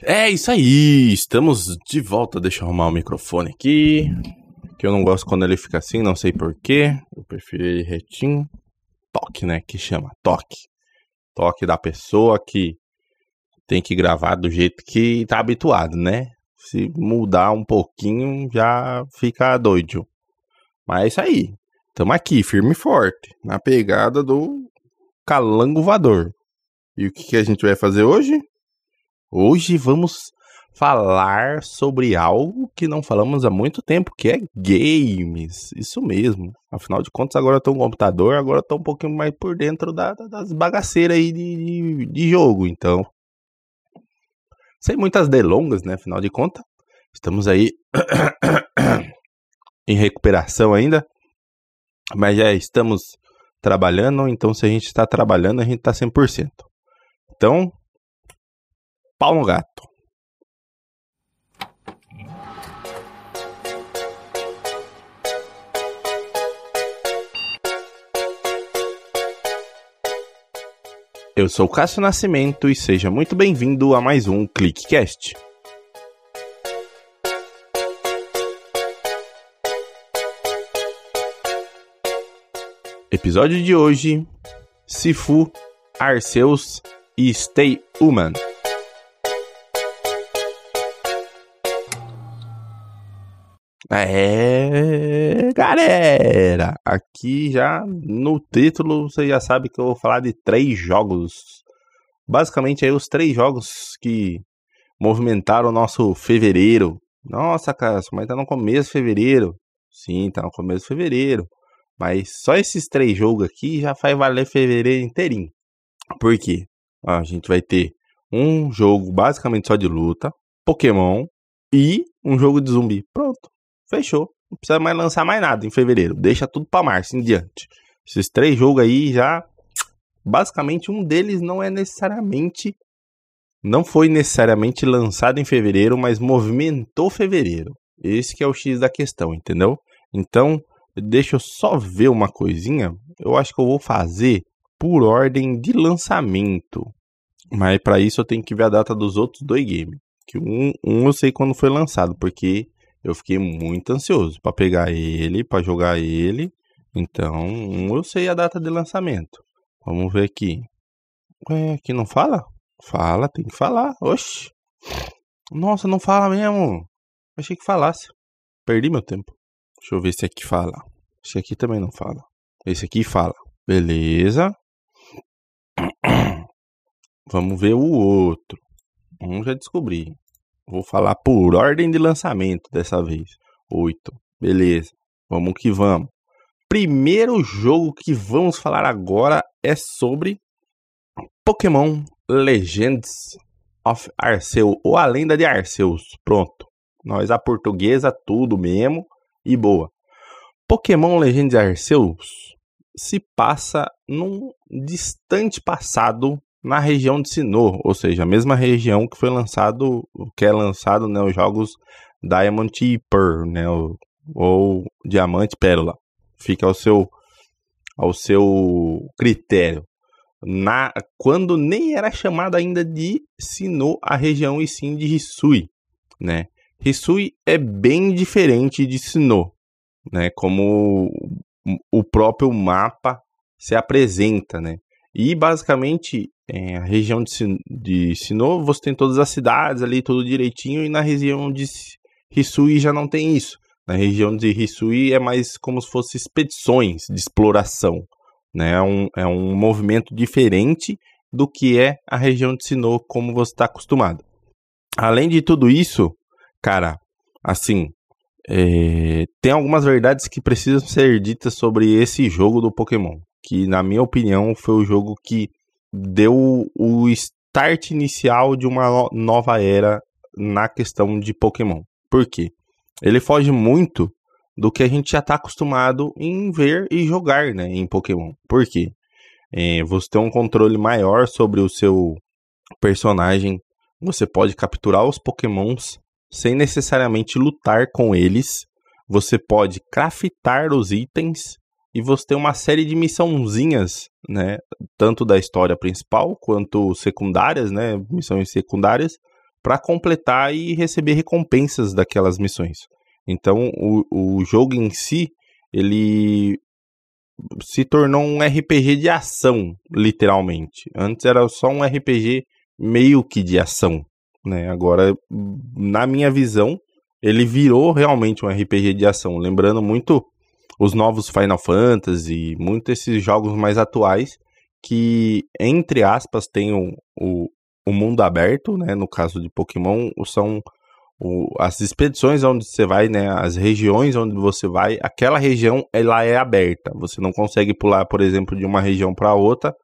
É isso aí, estamos de volta. Deixa eu arrumar o microfone aqui. Que eu não gosto quando ele fica assim, não sei porquê. Eu prefiro ele retinho. Toque, né? Que chama toque. Toque da pessoa que tem que gravar do jeito que tá habituado, né? Se mudar um pouquinho, já fica doido. Mas é isso aí. Tamo aqui, firme e forte, na pegada do calango voador. E o que, que a gente vai fazer hoje? Hoje vamos falar sobre algo que não falamos há muito tempo, que é games. Isso mesmo. Afinal de contas, agora eu tô um computador, agora eu tô um pouquinho mais por dentro da, das bagaceiras aí de, de, de jogo. Então, sem muitas delongas, né? Afinal de contas, estamos aí em recuperação ainda, mas já estamos trabalhando. Então, se a gente está trabalhando, a gente está 100%. Então, pau no gato. Eu sou Cássio Nascimento e seja muito bem-vindo a mais um ClickCast. Episódio de hoje: Sifu, Arceus e Stay Human. É, galera, aqui já no título você já sabe que eu vou falar de três jogos. Basicamente aí os três jogos que movimentaram o nosso fevereiro. Nossa, cara, mas tá no começo de fevereiro. Sim, tá no começo de fevereiro. Mas só esses três jogos aqui já faz valer fevereiro inteirinho. Por quê? a gente vai ter um jogo basicamente só de luta, Pokémon e um jogo de zumbi. Pronto. Fechou. Não precisa mais lançar mais nada em fevereiro. Deixa tudo para março em diante. Esses três jogos aí já. Basicamente, um deles não é necessariamente. Não foi necessariamente lançado em fevereiro, mas movimentou fevereiro. Esse que é o X da questão, entendeu? Então, deixa eu só ver uma coisinha. Eu acho que eu vou fazer por ordem de lançamento. Mas para isso eu tenho que ver a data dos outros dois games. Que um, um eu sei quando foi lançado, porque eu fiquei muito ansioso para pegar ele, para jogar ele. Então, eu sei a data de lançamento. Vamos ver aqui. Ué, aqui não fala? Fala, tem que falar. Oxi. Nossa, não fala mesmo. Achei que falasse. Perdi meu tempo. Deixa eu ver se aqui fala. Esse aqui também não fala. Esse aqui fala. Beleza. Vamos ver o outro. Um já descobri. Vou falar por ordem de lançamento dessa vez. Oito. Beleza. Vamos que vamos. Primeiro jogo que vamos falar agora é sobre Pokémon Legends of Arceus, ou a lenda de Arceus. Pronto. Nós a portuguesa, tudo mesmo e boa. Pokémon Legends Arceus se passa num distante passado na região de Sinnoh, ou seja, a mesma região que foi lançado, que é lançado, né, os jogos Diamond e Pearl, né, ou, ou Diamante e Pérola. Fica ao seu ao seu critério. Na quando nem era chamada ainda de Sinnoh a região e sim de Hisui, né? Hisui é bem diferente de Sinnoh, né? Como o próprio mapa se apresenta, né? E basicamente é, a região de, de Sinnoh você tem todas as cidades ali, tudo direitinho, e na região de Hisui já não tem isso. Na região de Hisui é mais como se fosse expedições de exploração, né? É um, é um movimento diferente do que é a região de Sinnoh como você está acostumado. Além de tudo isso, cara, assim, é, tem algumas verdades que precisam ser ditas sobre esse jogo do Pokémon. Que, na minha opinião, foi o jogo que deu o start inicial de uma nova era na questão de Pokémon. Por quê? Ele foge muito do que a gente já está acostumado em ver e jogar né, em Pokémon. Por quê? É, você tem um controle maior sobre o seu personagem. Você pode capturar os Pokémons sem necessariamente lutar com eles. Você pode craftar os itens e você tem uma série de missãozinhas, né, tanto da história principal quanto secundárias, né, missões secundárias, para completar e receber recompensas daquelas missões. Então, o, o jogo em si, ele se tornou um RPG de ação, literalmente. Antes era só um RPG meio que de ação, né? Agora, na minha visão, ele virou realmente um RPG de ação, lembrando muito os novos Final Fantasy, muito esses jogos mais atuais que, entre aspas, tem o, o, o mundo aberto, né? No caso de Pokémon, são o, as expedições onde você vai, né? As regiões onde você vai, aquela região ela é aberta. Você não consegue pular, por exemplo, de uma região para outra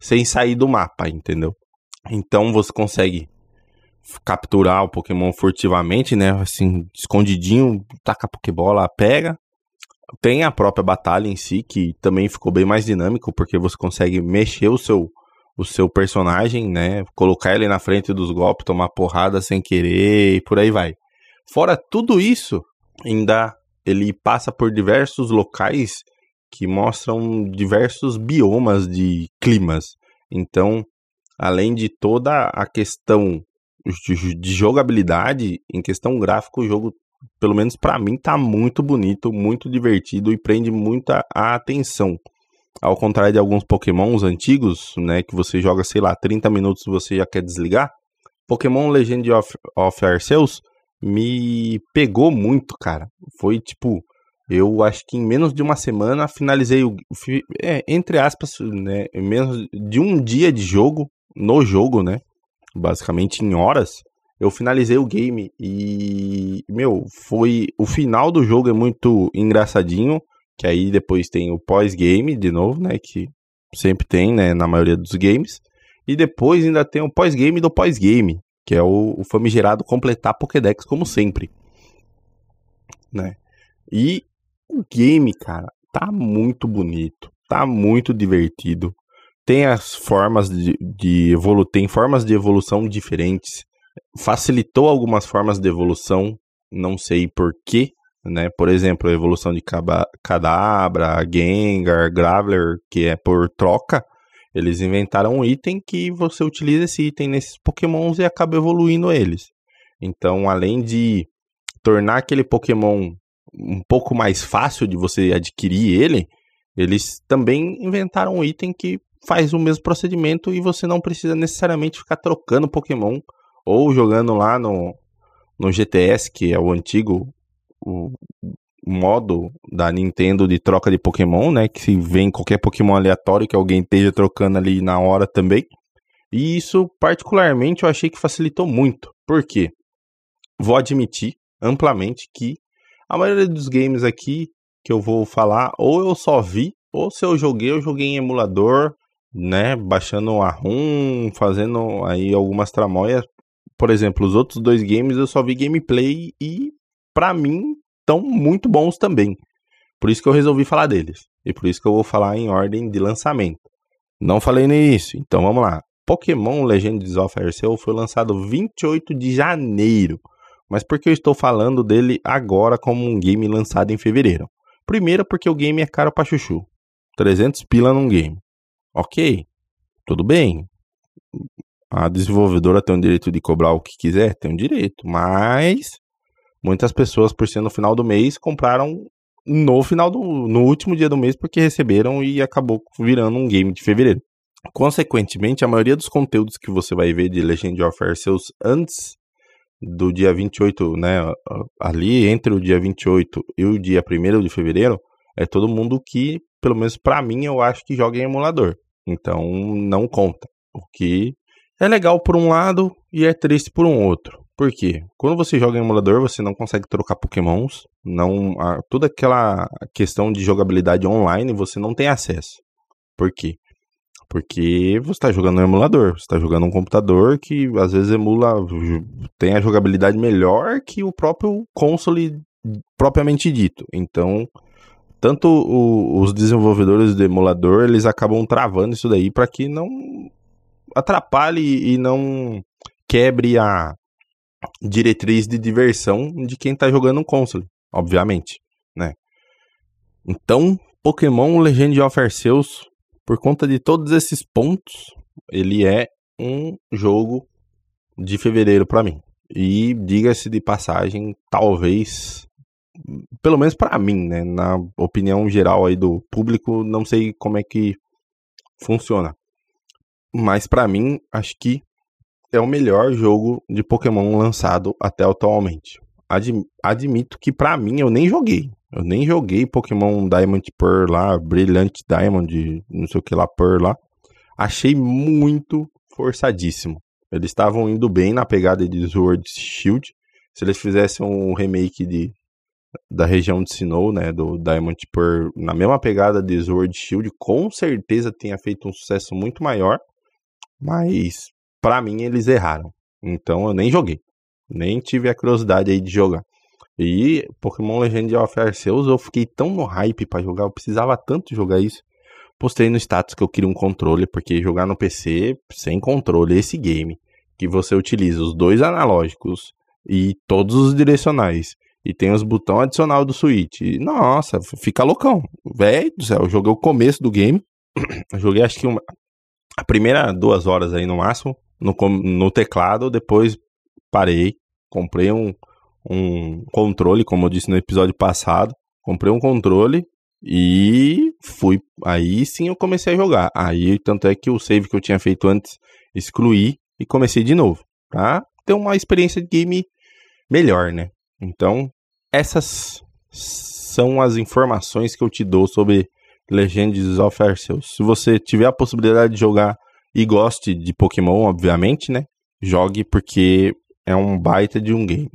sem sair do mapa, entendeu? Então você consegue capturar o Pokémon furtivamente, né? Assim, escondidinho, taca a Pokébola, pega. Tem a própria batalha em si, que também ficou bem mais dinâmico, porque você consegue mexer o seu, o seu personagem, né? Colocar ele na frente dos golpes, tomar porrada sem querer e por aí vai. Fora tudo isso, ainda ele passa por diversos locais que mostram diversos biomas de climas. Então, além de toda a questão de jogabilidade, em questão gráfica, o jogo, pelo menos para mim, tá muito bonito, muito divertido e prende muita atenção. Ao contrário de alguns pokémons antigos, né, que você joga, sei lá, 30 minutos e você já quer desligar, Pokémon Legend of, of Arceus me pegou muito, cara. Foi tipo, eu acho que em menos de uma semana finalizei o. É, entre aspas, né? Menos de um dia de jogo, no jogo, né? Basicamente em horas, eu finalizei o game e, meu, foi. O final do jogo é muito engraçadinho. Que aí depois tem o pós-game, de novo, né? Que sempre tem, né? Na maioria dos games. E depois ainda tem o pós-game do pós-game, que é o, o famigerado completar Pokédex, como sempre. Né? E o game, cara, tá muito bonito, tá muito divertido. Tem as formas de, de tem formas de evolução diferentes. Facilitou algumas formas de evolução, não sei porquê, né? Por exemplo, a evolução de Kadabra, Gengar, Graveler, que é por troca. Eles inventaram um item que você utiliza esse item nesses pokémons e acaba evoluindo eles. Então, além de tornar aquele pokémon um pouco mais fácil de você adquirir ele, eles também inventaram um item que faz o mesmo procedimento e você não precisa necessariamente ficar trocando Pokémon ou jogando lá no, no GTS, que é o antigo o modo da Nintendo de troca de Pokémon, né? Que se vem qualquer Pokémon aleatório que alguém esteja trocando ali na hora também. E isso, particularmente, eu achei que facilitou muito. Por quê? Vou admitir amplamente que a maioria dos games aqui que eu vou falar, ou eu só vi, ou se eu joguei, eu joguei em emulador, né? Baixando a ROM, fazendo aí algumas tramóias. Por exemplo, os outros dois games eu só vi gameplay e para mim, estão muito bons também. Por isso que eu resolvi falar deles. E por isso que eu vou falar em ordem de lançamento. Não falei nisso, então vamos lá. Pokémon Legends of Arceus foi lançado 28 de janeiro. Mas por que eu estou falando dele agora como um game lançado em fevereiro? Primeiro porque o game é caro pra chuchu. 300 pila num game. Ok, tudo bem. A desenvolvedora tem o direito de cobrar o que quiser, tem o direito. Mas Muitas pessoas, por ser no final do mês, compraram no final do no último dia do mês porque receberam e acabou virando um game de fevereiro. Consequentemente, a maioria dos conteúdos que você vai ver de Legend of Arceus antes do dia 28, né, ali entre o dia 28 e o dia 1 de fevereiro, é todo mundo que, pelo menos para mim, eu acho que joga em emulador. Então, não conta. O que é legal por um lado e é triste por um outro. Por quê? Quando você joga em emulador, você não consegue trocar pokémons, não, a, toda aquela questão de jogabilidade online você não tem acesso. Por quê? Porque você está jogando no emulador, você está jogando um computador que às vezes emula, tem a jogabilidade melhor que o próprio console propriamente dito. Então, tanto o, os desenvolvedores do emulador, eles acabam travando isso daí para que não atrapalhe e não quebre a, diretriz de diversão de quem tá jogando um console, obviamente, né? Então, Pokémon Legend of Arceus, por conta de todos esses pontos, ele é um jogo de fevereiro para mim. E diga-se de passagem, talvez, pelo menos para mim, né, na opinião geral aí do público, não sei como é que funciona. Mas para mim, acho que é o melhor jogo de Pokémon lançado até atualmente. admito que para mim eu nem joguei. Eu nem joguei Pokémon Diamond Pearl lá, Brilhante Diamond, não sei o que lá, Pearl lá. Achei muito forçadíssimo. Eles estavam indo bem na pegada de Sword Shield. Se eles fizessem um remake de, da região de Sinnoh, né, do Diamond Pearl, na mesma pegada de Sword Shield, com certeza tinha feito um sucesso muito maior. Mas para mim eles erraram. Então eu nem joguei. Nem tive a curiosidade aí de jogar. E Pokémon Legend of Arceus eu fiquei tão no hype para jogar, eu precisava tanto jogar isso. Postei no status que eu queria um controle, porque jogar no PC sem controle, esse game, que você utiliza os dois analógicos e todos os direcionais, e tem os botões adicional do Switch. Nossa, fica loucão. Velho do céu, eu joguei o começo do game. Joguei acho que uma, a primeira duas horas aí no máximo, no, no teclado, depois parei, comprei um, um controle, como eu disse no episódio passado. Comprei um controle e fui. Aí sim eu comecei a jogar. Aí, tanto é que o save que eu tinha feito antes, excluí e comecei de novo. Pra ter uma experiência de game melhor, né? Então, essas são as informações que eu te dou sobre Legends of Arceus. Se você tiver a possibilidade de jogar e goste de Pokémon, obviamente, né? Jogue porque é um baita de um game.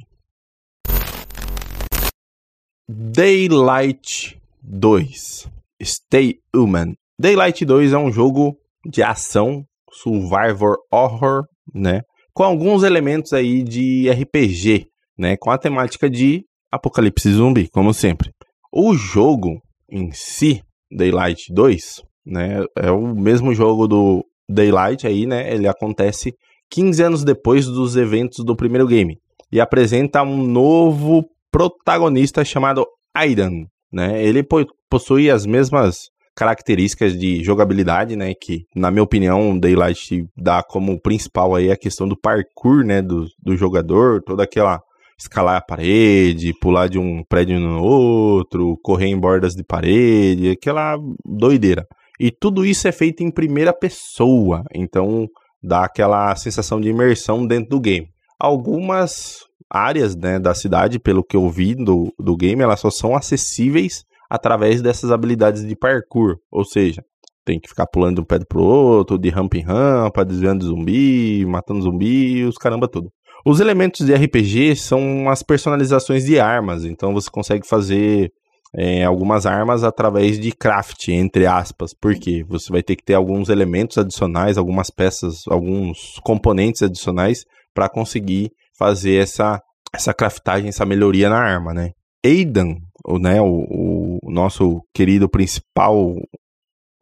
Daylight 2 Stay Human. Daylight 2 é um jogo de ação, survivor horror, né? Com alguns elementos aí de RPG, né? Com a temática de apocalipse zumbi, como sempre. O jogo em si, Daylight 2, né? É o mesmo jogo do Daylight aí, né? Ele acontece 15 anos depois dos eventos do primeiro game e apresenta um novo protagonista chamado Aidan, né? Ele possui as mesmas características de jogabilidade, né, que na minha opinião Daylight dá como principal aí a questão do parkour, né, do, do jogador, toda aquela escalar a parede, pular de um prédio no outro, correr em bordas de parede, aquela doideira. E tudo isso é feito em primeira pessoa, então dá aquela sensação de imersão dentro do game. Algumas áreas né, da cidade, pelo que eu vi do, do game, elas só são acessíveis através dessas habilidades de parkour. Ou seja, tem que ficar pulando de um pé pro outro, de rampa em rampa, desviando zumbi, matando zumbi, os caramba tudo. Os elementos de RPG são as personalizações de armas, então você consegue fazer é, algumas armas através de craft, entre aspas, porque você vai ter que ter alguns elementos adicionais, algumas peças, alguns componentes adicionais para conseguir fazer essa, essa craftagem, essa melhoria na arma, né? Aidan, o, né, o, o nosso querido principal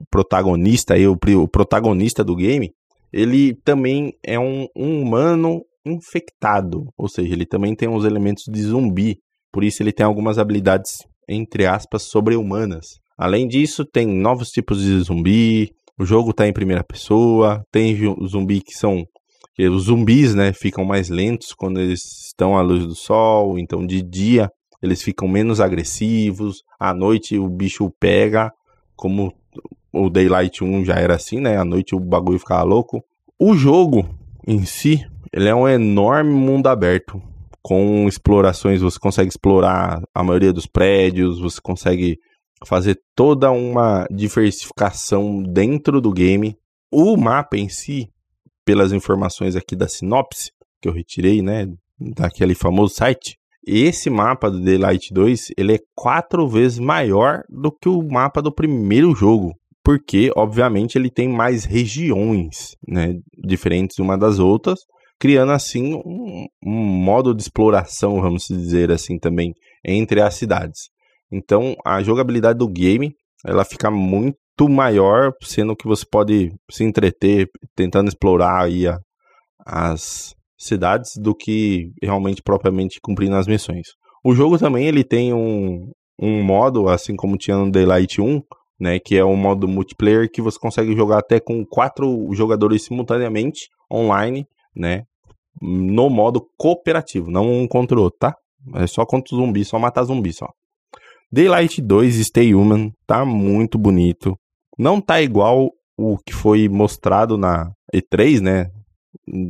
protagonista, aí, o, o protagonista do game, ele também é um, um humano infectado, ou seja, ele também tem uns elementos de zumbi, por isso ele tem algumas habilidades, entre aspas, sobre-humanas. Além disso, tem novos tipos de zumbi, o jogo está em primeira pessoa, tem zumbi que são porque os zumbis, né, ficam mais lentos quando eles estão à luz do sol, então de dia eles ficam menos agressivos, à noite o bicho pega, como o Daylight 1 já era assim, né, à noite o bagulho ficava louco. O jogo em si, ele é um enorme mundo aberto, com explorações, você consegue explorar a maioria dos prédios, você consegue fazer toda uma diversificação dentro do game. O mapa em si, pelas informações aqui da sinopse, que eu retirei, né, daquele famoso site, esse mapa do Daylight 2, ele é quatro vezes maior do que o mapa do primeiro jogo, porque, obviamente, ele tem mais regiões, né, diferentes uma das outras, criando, assim, um, um modo de exploração, vamos dizer assim, também, entre as cidades. Então, a jogabilidade do game, ela fica muito maior, sendo que você pode se entreter tentando explorar aí a, as cidades do que realmente propriamente cumprindo as missões. O jogo também ele tem um, um modo, assim como tinha no Daylight 1, né, que é um modo multiplayer que você consegue jogar até com quatro jogadores simultaneamente online, né, no modo cooperativo, não um contra o outro, tá? É só contra o zumbi, só matar zumbi só. Daylight 2 Stay Human tá muito bonito. Não tá igual o que foi mostrado na E3, né?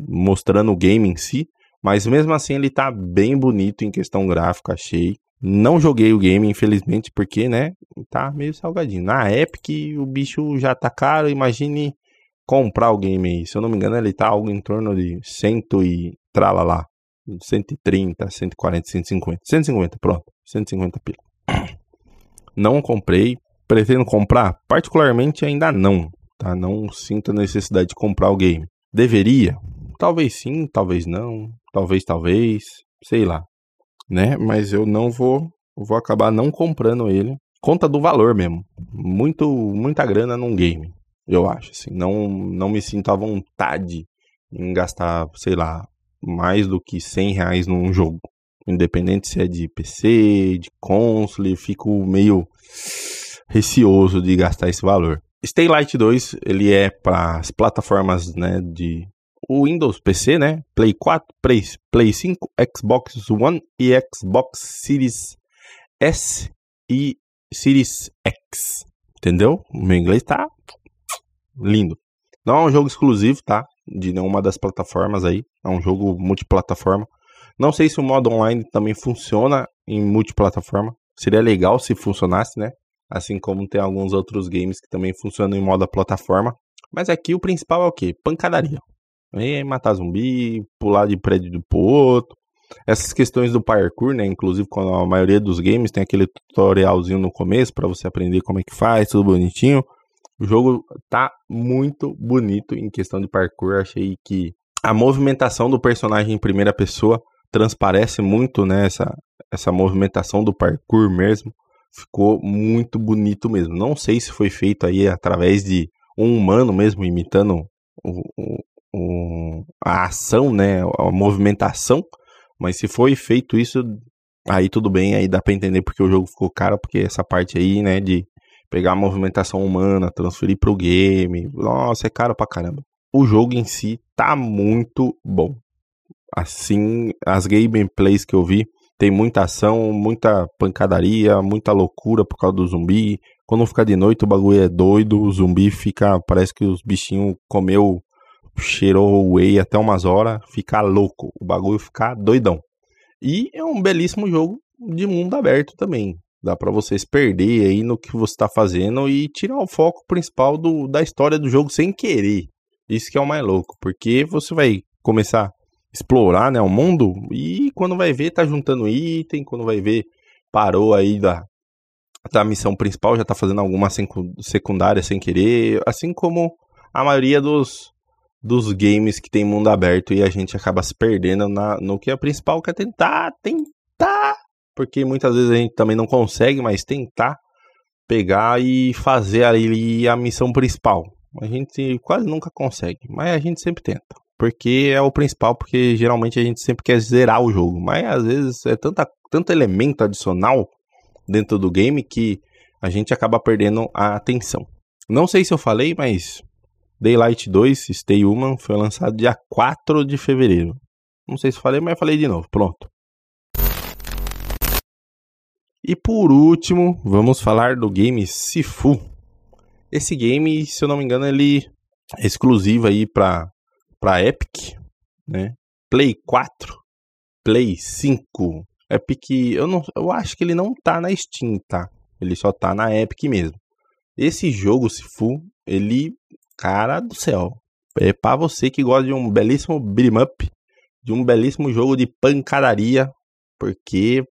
Mostrando o game em si, mas mesmo assim ele tá bem bonito em questão gráfica, achei. Não joguei o game, infelizmente, porque, né, tá meio salgadinho. Na Epic o bicho já tá caro, imagine comprar o game aí. Se eu não me engano, ele tá algo em torno de cento e trala lá. 130, 140, 150. 150, pronto. 150 pila. Não comprei. Pretendo comprar? Particularmente ainda não. Tá? Não sinto a necessidade de comprar o game. Deveria? Talvez sim, talvez não. Talvez, talvez. Sei lá. Né? Mas eu não vou. Vou acabar não comprando ele. Conta do valor mesmo. Muito, muita grana num game. Eu acho. Assim. Não, não me sinto à vontade em gastar, sei lá, mais do que 100 reais num jogo. Independente se é de PC, de console, fico meio receoso de gastar esse valor. Stay Light 2, ele é para as plataformas, né, de o Windows PC, né, Play 4, Play, Play 5, Xbox One e Xbox Series S e Series X. Entendeu? O meu inglês tá lindo. Não é um jogo exclusivo, tá? De nenhuma das plataformas aí. É um jogo multiplataforma. Não sei se o modo online também funciona em multiplataforma. Seria legal se funcionasse, né? Assim como tem alguns outros games que também funcionam em modo plataforma. Mas aqui o principal é o quê? Pancadaria. É matar zumbi, pular de prédio pro outro. Essas questões do parkour, né? Inclusive, quando a maioria dos games tem aquele tutorialzinho no começo para você aprender como é que faz, tudo bonitinho. O jogo tá muito bonito em questão de parkour. Achei que a movimentação do personagem em primeira pessoa transparece muito, né? Essa, movimentação do parkour mesmo. Ficou muito bonito mesmo. Não sei se foi feito aí através de um humano mesmo imitando o, o, o, a ação, né? A movimentação. Mas se foi feito isso, aí tudo bem, aí dá pra entender porque o jogo ficou caro, porque essa parte aí, né, de pegar a movimentação humana, transferir pro game, nossa, é caro pra caramba. O jogo em si tá muito bom. Assim, as gameplays que eu vi, tem muita ação, muita pancadaria, muita loucura por causa do zumbi. Quando fica de noite, o bagulho é doido, o zumbi fica, parece que os bichinhos comeu, cheirou whey até umas horas, fica louco, o bagulho fica doidão. E é um belíssimo jogo de mundo aberto também. Dá para vocês perder aí no que você está fazendo e tirar o foco principal do, da história do jogo sem querer. Isso que é o mais louco, porque você vai começar explorar, né, o mundo e quando vai ver tá juntando item, quando vai ver parou aí da da missão principal, já tá fazendo alguma secundária sem querer, assim como a maioria dos dos games que tem mundo aberto e a gente acaba se perdendo na, no que é principal, que é tentar, tentar, porque muitas vezes a gente também não consegue, mas tentar pegar e fazer ali a missão principal. A gente quase nunca consegue, mas a gente sempre tenta porque é o principal, porque geralmente a gente sempre quer zerar o jogo, mas às vezes é tanta, tanto elemento adicional dentro do game que a gente acaba perdendo a atenção. Não sei se eu falei, mas Daylight 2 Stay Human foi lançado dia 4 de fevereiro. Não sei se falei, mas falei de novo. Pronto. E por último, vamos falar do game Sifu. Esse game, se eu não me engano, ele é exclusivo aí para para Epic, né? Play 4, Play 5. Epic, eu não, eu acho que ele não tá na Steam, tá? Ele só tá na Epic mesmo. Esse jogo, Sifu, ele, cara do céu, é para você que gosta de um belíssimo beat'em up, de um belíssimo jogo de pancadaria, porque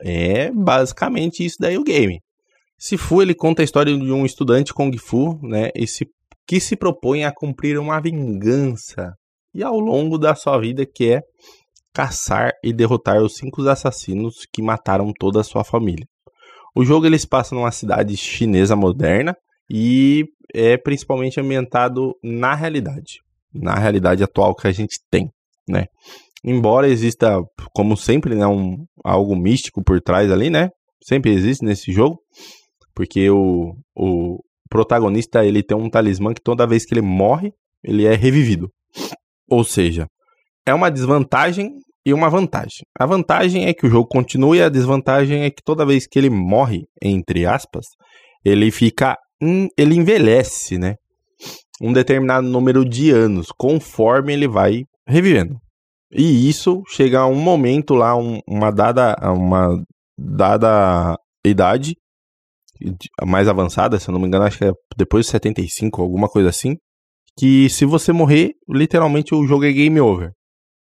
é basicamente isso daí o game. Sifu ele conta a história de um estudante Kung Fu, né? Esse que se propõe a cumprir uma vingança e ao longo da sua vida que é caçar e derrotar os cinco assassinos que mataram toda a sua família. O jogo ele se passa numa cidade chinesa moderna e é principalmente ambientado na realidade, na realidade atual que a gente tem, né? Embora exista, como sempre, né, um, algo místico por trás ali, né? Sempre existe nesse jogo, porque o, o, protagonista ele tem um talismã que toda vez que ele morre, ele é revivido. Ou seja, é uma desvantagem e uma vantagem. A vantagem é que o jogo continua e a desvantagem é que toda vez que ele morre, entre aspas, ele fica. ele envelhece, né? Um determinado número de anos, conforme ele vai revivendo. E isso chega a um momento lá, um, uma dada. Uma dada idade mais avançada, se eu não me engano, acho que é depois de 75, alguma coisa assim, que se você morrer, literalmente o jogo é game over.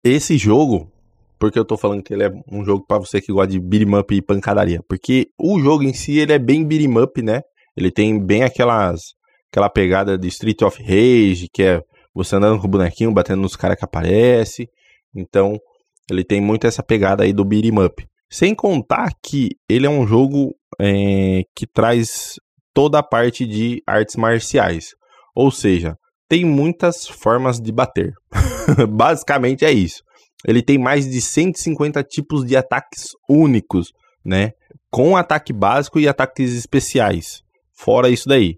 Esse jogo, porque eu tô falando que ele é um jogo para você que gosta de beat'em up e pancadaria, porque o jogo em si ele é bem beat'em up, né? Ele tem bem aquelas aquela pegada de Street of Rage, que é você andando com o bonequinho, batendo nos caras que aparece. Então, ele tem muito essa pegada aí do beat'em up. Sem contar que ele é um jogo é, que traz toda a parte de artes marciais. Ou seja, tem muitas formas de bater. Basicamente é isso. Ele tem mais de 150 tipos de ataques únicos, né? Com ataque básico e ataques especiais. Fora isso daí.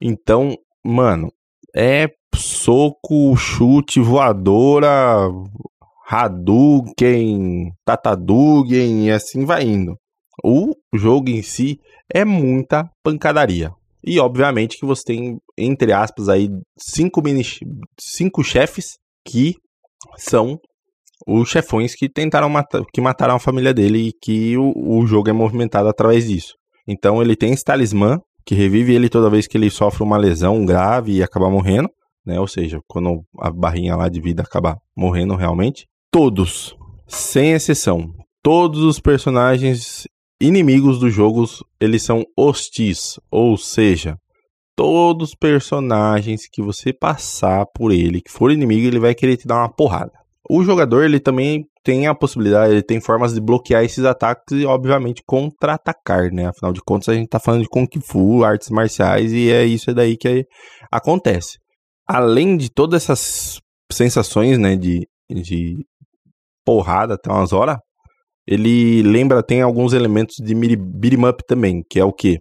Então, mano, é soco, chute, voadora, Hadouken, Tatadugen e assim vai indo. O jogo em si é muita pancadaria. E obviamente que você tem, entre aspas, aí cinco, mini, cinco chefes que são os chefões que tentaram matar, que mataram a família dele e que o, o jogo é movimentado através disso. Então ele tem esse talismã que revive ele toda vez que ele sofre uma lesão grave e acaba morrendo, né? Ou seja, quando a barrinha lá de vida acaba morrendo realmente todos, sem exceção, todos os personagens inimigos dos jogos, eles são hostis, ou seja, todos os personagens que você passar por ele, que for inimigo, ele vai querer te dar uma porrada. O jogador, ele também tem a possibilidade, ele tem formas de bloquear esses ataques e, obviamente, contra-atacar, né? Afinal de contas, a gente tá falando de Kung Fu, artes marciais, e é isso daí que acontece. Além de todas essas sensações, né, de, de porrada até umas horas, ele lembra, tem alguns elementos de beat'em up também, que é o que?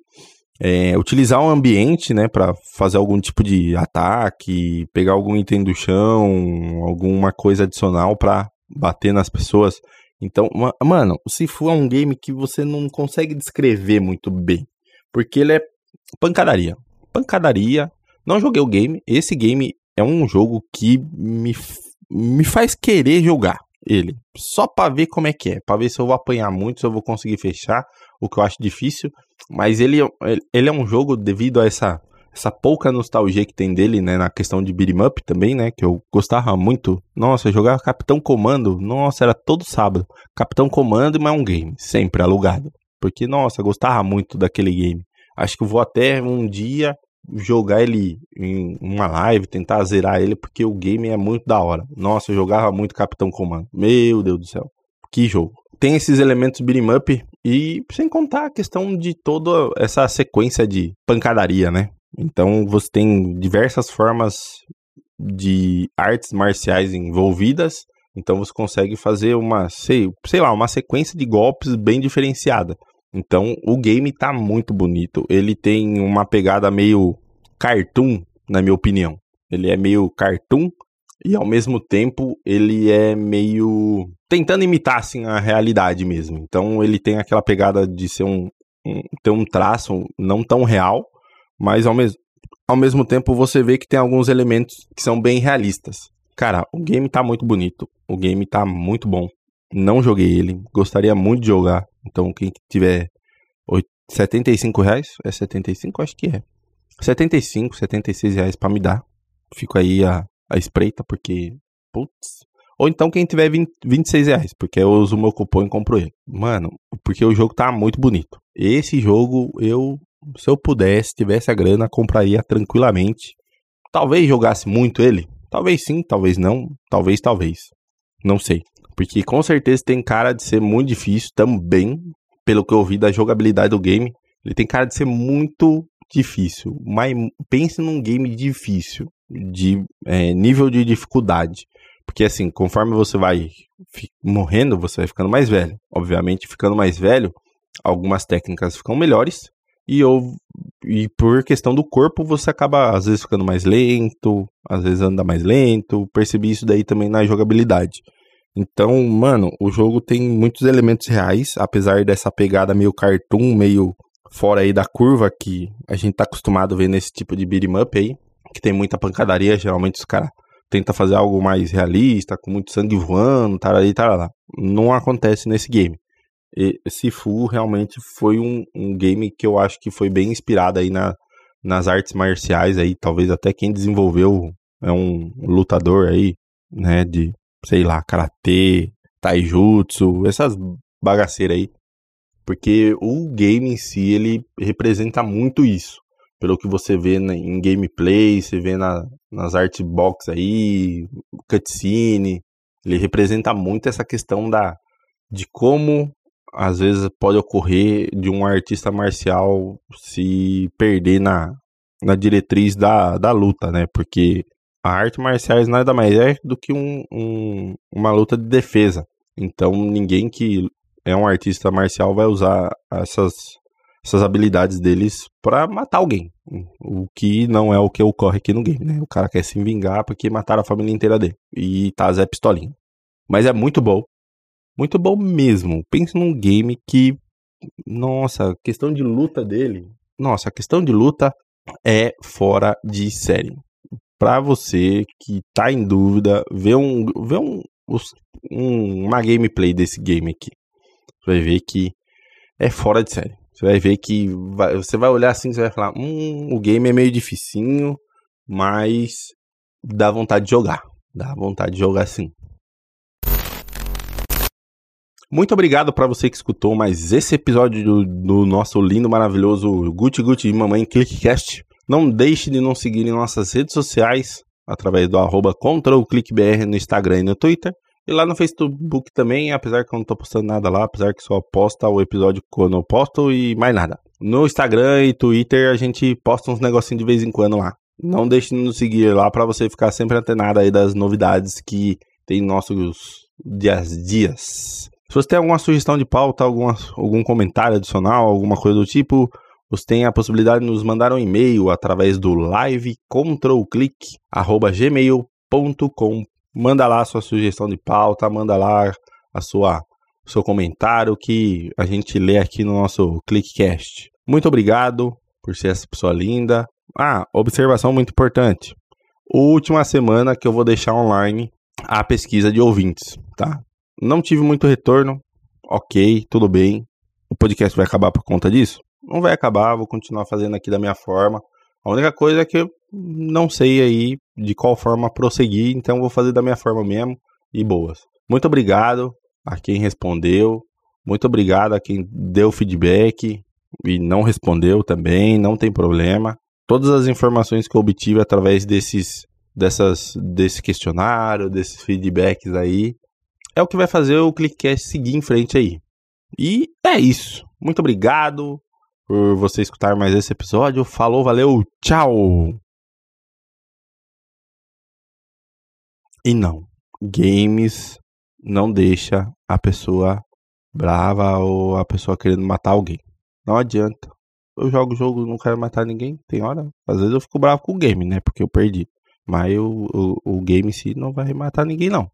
É, utilizar um ambiente, né, para fazer algum tipo de ataque, pegar algum item do chão, alguma coisa adicional para bater nas pessoas. Então, mano, o Sifu é um game que você não consegue descrever muito bem, porque ele é pancadaria. Pancadaria. Não joguei o game. Esse game é um jogo que me, me faz querer jogar ele. Só para ver como é que é, para ver se eu vou apanhar muito, se eu vou conseguir fechar, o que eu acho difícil. Mas ele, ele é um jogo devido a essa essa pouca nostalgia que tem dele, né, na questão de beat'em up também, né, que eu gostava muito. Nossa, eu jogava Capitão Comando, nossa, era todo sábado. Capitão Comando e um game, sempre alugado. Porque, nossa, gostava muito daquele game. Acho que vou até um dia jogar ele em uma live, tentar zerar ele, porque o game é muito da hora. Nossa, eu jogava muito Capitão Comando. Meu Deus do céu. Que jogo. Tem esses elementos beat'em up e sem contar a questão de toda essa sequência de pancadaria, né? Então você tem diversas formas de artes marciais envolvidas. Então você consegue fazer uma, sei, sei lá, uma sequência de golpes bem diferenciada. Então, o game tá muito bonito. Ele tem uma pegada meio cartoon, na minha opinião. Ele é meio cartoon e ao mesmo tempo ele é meio tentando imitar assim a realidade mesmo. Então, ele tem aquela pegada de ser um, um ter um traço não tão real, mas ao mesmo ao mesmo tempo você vê que tem alguns elementos que são bem realistas. Cara, o game tá muito bonito, o game tá muito bom. Não joguei ele, gostaria muito de jogar. Então, quem tiver 75 reais, é 75? Acho que é. 75, 76 reais pra me dar. Fico aí a, a espreita, porque. Putz. Ou então quem tiver 20, 26 reais, porque eu uso o meu cupom e compro ele. Mano, porque o jogo tá muito bonito. Esse jogo, eu, se eu pudesse, tivesse a grana, compraria tranquilamente. Talvez jogasse muito ele. Talvez sim, talvez não. Talvez, talvez. Não sei. Porque com certeza tem cara de ser muito difícil também, pelo que eu ouvi da jogabilidade do game. Ele tem cara de ser muito difícil. Mas pense num game difícil, de é, nível de dificuldade. Porque assim, conforme você vai morrendo, você vai ficando mais velho. Obviamente, ficando mais velho, algumas técnicas ficam melhores. E, eu, e por questão do corpo, você acaba às vezes ficando mais lento, às vezes anda mais lento. Percebi isso daí também na jogabilidade. Então, mano, o jogo tem muitos elementos reais, apesar dessa pegada meio cartoon, meio fora aí da curva que a gente tá acostumado a ver nesse tipo de beat'em up aí, que tem muita pancadaria, geralmente os caras tentam fazer algo mais realista, com muito sangue voando, tal lá. Não acontece nesse game. E Sifu realmente foi um, um game que eu acho que foi bem inspirado aí na, nas artes marciais aí, talvez até quem desenvolveu é um lutador aí, né, de, sei lá, karatê, taijutsu, essas bagaceiras aí. Porque o game em si, ele representa muito isso. Pelo que você vê em gameplay, você vê na, nas art box aí, cutscene, ele representa muito essa questão da de como às vezes pode ocorrer de um artista marcial se perder na, na diretriz da, da luta, né? Porque a arte marciais nada mais é do que um, um, uma luta de defesa. Então ninguém que é um artista marcial vai usar essas, essas habilidades deles para matar alguém. O que não é o que ocorre aqui no game, né? O cara quer se vingar porque mataram a família inteira dele. E tá Zé Pistolinha. Mas é muito bom. Muito bom mesmo. Pense num game que. Nossa, a questão de luta dele. Nossa, a questão de luta é fora de série. Pra você que tá em dúvida, vê, um, vê um, um, uma gameplay desse game aqui. Você vai ver que é fora de série. Você vai ver que vai, você vai olhar assim, você vai falar, hum, o game é meio dificinho, mas dá vontade de jogar. Dá vontade de jogar sim. Muito obrigado para você que escutou mais esse episódio do, do nosso lindo, maravilhoso Gucci Gucci Mamãe Clickcast. Não deixe de nos seguir em nossas redes sociais, através do arroba ControlClickBR no Instagram e no Twitter. E lá no Facebook também, apesar que eu não tô postando nada lá, apesar que só posta o episódio quando eu posto e mais nada. No Instagram e Twitter a gente posta uns negocinhos de vez em quando lá. Não deixe de nos seguir lá para você ficar sempre antenado aí das novidades que tem nossos dias dias. Se você tem alguma sugestão de pauta, alguma, algum comentário adicional, alguma coisa do tipo, você tem a possibilidade de nos mandar um e-mail através do livecontrolclick@gmail.com. Manda lá a sua sugestão de pauta, manda lá a sua seu comentário que a gente lê aqui no nosso Clickcast. Muito obrigado por ser essa pessoa linda. Ah, observação muito importante. Última semana que eu vou deixar online a pesquisa de ouvintes, tá? Não tive muito retorno. Ok, tudo bem. O podcast vai acabar por conta disso? Não vai acabar, vou continuar fazendo aqui da minha forma. A única coisa é que eu não sei aí de qual forma prosseguir, então vou fazer da minha forma mesmo e boas. Muito obrigado a quem respondeu, muito obrigado a quem deu feedback e não respondeu também, não tem problema. Todas as informações que eu obtive através desses dessas desse questionário, desses feedbacks aí, é o que vai fazer o Clickcast seguir em frente aí. E é isso. Muito obrigado por você escutar mais esse episódio. Falou, valeu, tchau! E não, games não deixa a pessoa brava ou a pessoa querendo matar alguém. Não adianta. Eu jogo jogo, não quero matar ninguém. Tem hora. Às vezes eu fico bravo com o game, né? Porque eu perdi. Mas o, o, o game em si não vai matar ninguém, não.